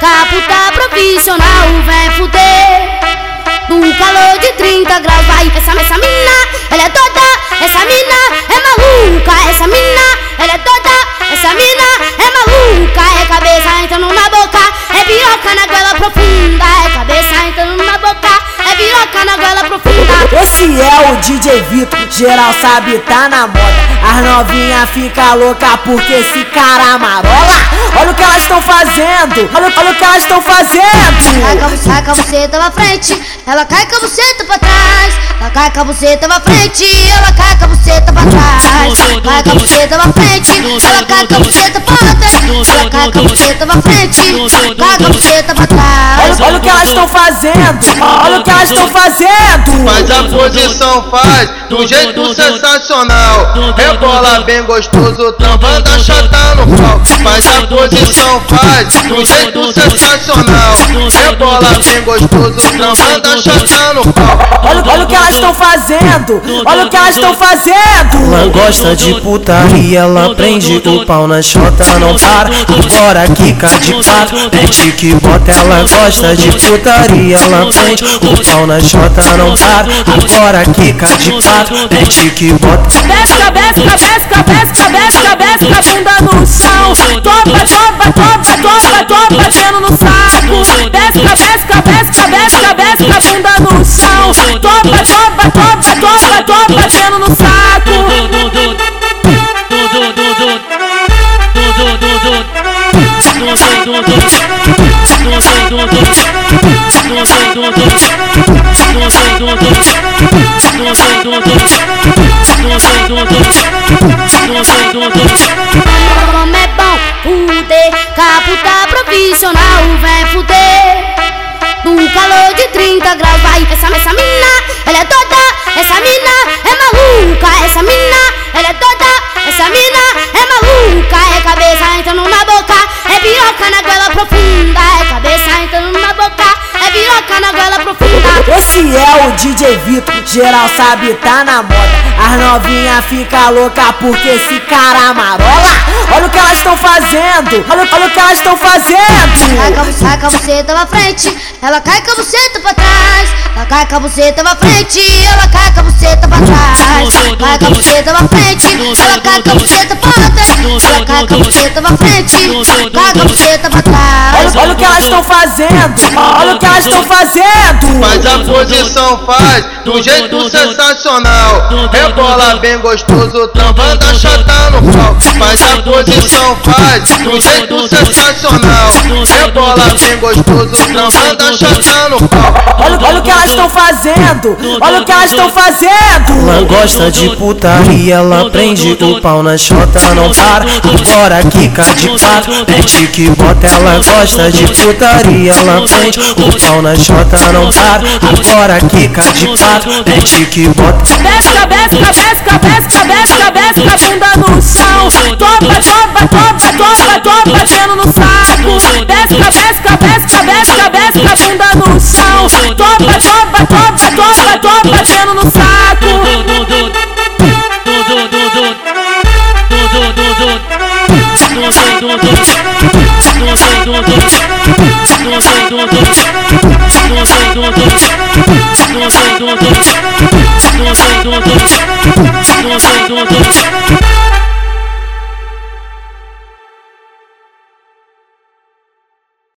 Caputa profissional, vem fuder. No calor de 30 graus, vai. Essa, essa mina, ela é toda. Essa mina é maluca. Essa mina, ela é toda. Essa mina é maluca. É cabeça entrando na boca. É piroca na goela profunda. É cabeça entrando na boca. É piroca na goela profunda. Esse é o DJ Vitor. Geral sabe, tá na moda. As novinha fica louca porque esse cara marola. Olha o que elas estão fazendo, olha, olha o que elas estão fazendo. Cai com a a buceta pra frente, ela cai com a buceta pra trás. Ela cai com a buceta pra frente, ela cai com a buceta pra trás. Cai com a buceta pra frente, ela cai com a buceta pra trás. Ela cai com a buceta pra frente, cai com a buceta pra trás. Olha, o que elas estão fazendo, olha o que elas estão fazendo. Faz a posição, faz do jeito sensacional. Rebola bem gostoso, travando a chata no pau. Faz a posição, faz do jeito sensacional. Rebola bem gostoso, travando a chata no pau. Olha, olha o que elas estão fazendo, olha o que elas estão fazendo. Ela gosta de putaria, ela prende o pau na chota, não para. Agora quica de quatro, mete que bota. Ela gosta de putaria, ela prende o pau na chota, não para. Agora quica de quatro, mete que bota. Desce, cabeça, cabeça, cabeça, cabeça, cabeça, bunda no chão. Topa, topa, topa, topa, topa, batendo no saco. Como é bom fuder, caputa profissional, vem fuder. No calor de 30 graus, Esse é o DJ Vitor, geral sabe tá na moda. As novinha fica louca porque esse cara marola. Olha o que estão fazendo, olha, olha o que elas estão fazendo. com a bu- cai com a buceta pra frente, ela cai com a buceta pra trás. Ela cai com a buceta pra frente, ela cai com a buceta pra trás. Cai com a buceta pra frente, ela cai com a buceta pra trás. Ela cai com a buceta pra frente, cai com a buceta pra trás. Olha, olha o que elas estão fazendo, olha o que elas estão fazendo. Faz a posição, faz do jeito sensacional. Rebola bem gostoso, travando a chata no pau. Faz a posição, faz do jeito sensacional. Rebola bem gostoso, chata no pau. Olha, olha o que elas estão fazendo, olha o que elas estão fazendo. Ela gosta de putaria, ela prende o pau na chota, não para. Agora quica de quatro, mete que bota. Ela gosta de putaria, ela prende o pau na chota, não para. Agora quica de quatro, mete que bota. Cabeça, cabeça, cabeça, cabeça, cabeça, bunda no chão. Topa, cabeça, cabeça, cabeça, cabeça, bunda no chão. Topa, topa, topa, topa, topa, batendo no saco.